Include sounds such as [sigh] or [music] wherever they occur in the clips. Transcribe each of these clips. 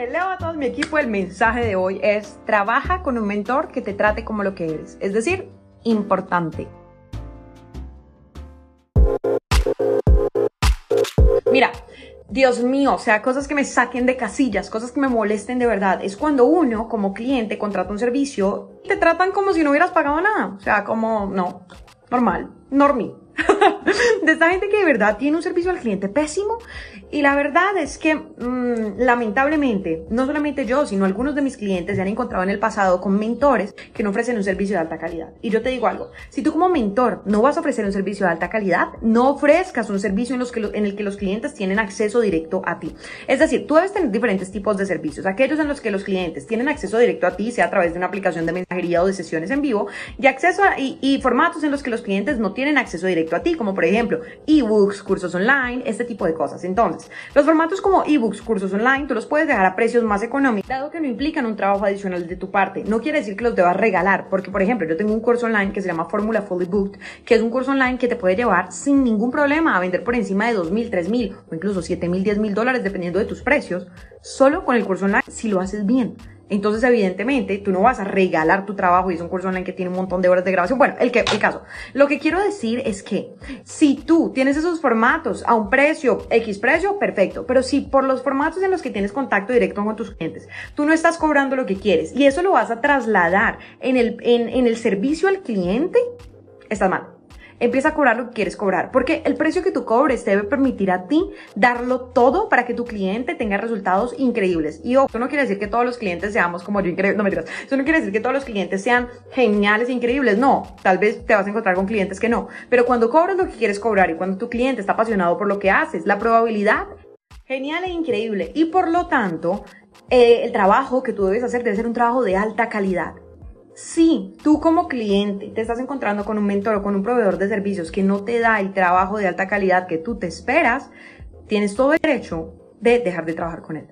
Hola a todos mi equipo, el mensaje de hoy es trabaja con un mentor que te trate como lo que eres, es decir, importante. Mira, Dios mío, o sea, cosas que me saquen de casillas, cosas que me molesten de verdad, es cuando uno como cliente contrata un servicio y te tratan como si no hubieras pagado nada, o sea, como no, normal, normie. [laughs] [laughs] de esta gente que de verdad tiene un servicio al cliente pésimo. Y la verdad es que mm, lamentablemente no solamente yo sino algunos de mis clientes se han encontrado en el pasado con mentores que no ofrecen un servicio de alta calidad. Y yo te digo algo si tú como mentor no vas a ofrecer un servicio de alta calidad no ofrezcas un servicio en, los que, en el que los clientes tienen acceso directo a ti. Es decir tú debes tener diferentes tipos de servicios aquellos en los que los clientes tienen acceso directo a ti sea a través de una aplicación de mensajería o de sesiones en vivo y acceso a, y, y formatos en los que los clientes no tienen acceso directo a ti como por ejemplo ebooks, cursos online, este tipo de cosas. Entonces, los formatos como ebooks, cursos online, tú los puedes dejar a precios más económicos, dado que no implican un trabajo adicional de tu parte. No quiere decir que los debas regalar, porque por ejemplo, yo tengo un curso online que se llama Fórmula Fully Booked, que es un curso online que te puede llevar sin ningún problema a vender por encima de 2.000, 3.000 o incluso 7.000, 10.000 dólares dependiendo de tus precios, solo con el curso online si lo haces bien. Entonces, evidentemente, tú no vas a regalar tu trabajo y es un curso online que tiene un montón de horas de grabación. Bueno, el, que, el caso. Lo que quiero decir es que si tú tienes esos formatos a un precio, X precio, perfecto. Pero si por los formatos en los que tienes contacto directo con tus clientes, tú no estás cobrando lo que quieres y eso lo vas a trasladar en el, en, en el servicio al cliente, estás mal empieza a cobrar lo que quieres cobrar, porque el precio que tú cobres debe permitir a ti darlo todo para que tu cliente tenga resultados increíbles. Y ojo, eso no quiere decir que todos los clientes seamos como yo increíbles, no me digas, eso no quiere decir que todos los clientes sean geniales increíbles, no, tal vez te vas a encontrar con clientes que no, pero cuando cobras lo que quieres cobrar y cuando tu cliente está apasionado por lo que haces, la probabilidad genial e increíble y por lo tanto eh, el trabajo que tú debes hacer debe ser un trabajo de alta calidad. Si tú como cliente te estás encontrando con un mentor o con un proveedor de servicios que no te da el trabajo de alta calidad que tú te esperas, tienes todo el derecho de dejar de trabajar con él.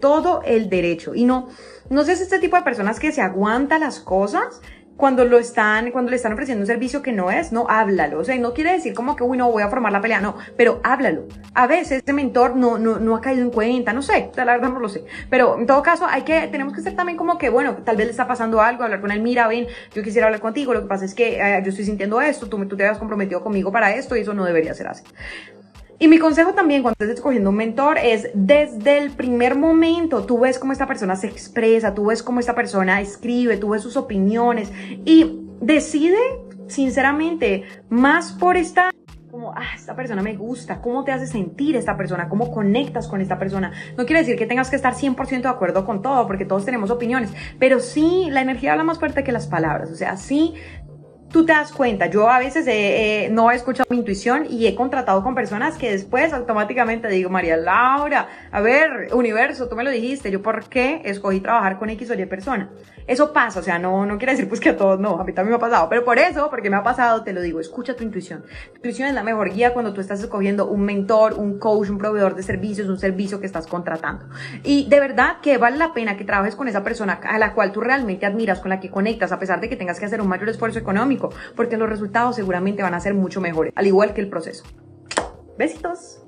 Todo el derecho. Y no, no seas este tipo de personas que se aguanta las cosas cuando lo están, cuando le están ofreciendo un servicio que no es, no, háblalo. O sea, no quiere decir como que, uy, no, voy a formar la pelea, no, pero háblalo. A veces este mentor no, no, no ha caído en cuenta, no sé, la verdad no lo sé. Pero en todo caso, hay que, tenemos que ser también como que, bueno, tal vez le está pasando algo, hablar con él, mira, ven, yo quisiera hablar contigo, lo que pasa es que eh, yo estoy sintiendo esto, tú, tú te has comprometido conmigo para esto y eso no debería ser así. Y mi consejo también cuando estés escogiendo un mentor es desde el primer momento, tú ves cómo esta persona se expresa, tú ves cómo esta persona escribe, tú ves sus opiniones y decide sinceramente más por esta como, ah, esta persona me gusta, cómo te hace sentir esta persona, cómo conectas con esta persona. No quiere decir que tengas que estar 100% de acuerdo con todo, porque todos tenemos opiniones, pero sí, la energía habla más fuerte que las palabras, o sea, sí, tú te das cuenta. Yo a veces no he escuchado mi intuición y he contratado con personas que después automáticamente digo, María Laura, a ver, universo, tú me lo dijiste, yo por qué escogí trabajar con X o Y persona. Eso pasa, o sea, no, no quiere decir pues que a todos no, a mí también me ha pasado, pero por eso, porque me ha pasado, te lo digo, escucha tu intuición. Tu intuición es la mejor guía cuando tú estás escogiendo un mentor, un coach, un proveedor de servicios, un servicio que estás contratando. Y de verdad que vale la pena que trabajes con esa persona a la cual tú realmente admiras, con la que conectas, a pesar de que tengas que hacer un mayor esfuerzo económico, porque los resultados seguramente van a ser mucho mejores, al igual que el proceso. Besitos.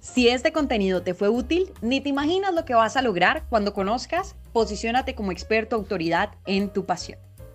Si este contenido te fue útil, ni te imaginas lo que vas a lograr cuando conozcas Posiciónate como experto autoridad en tu pasión.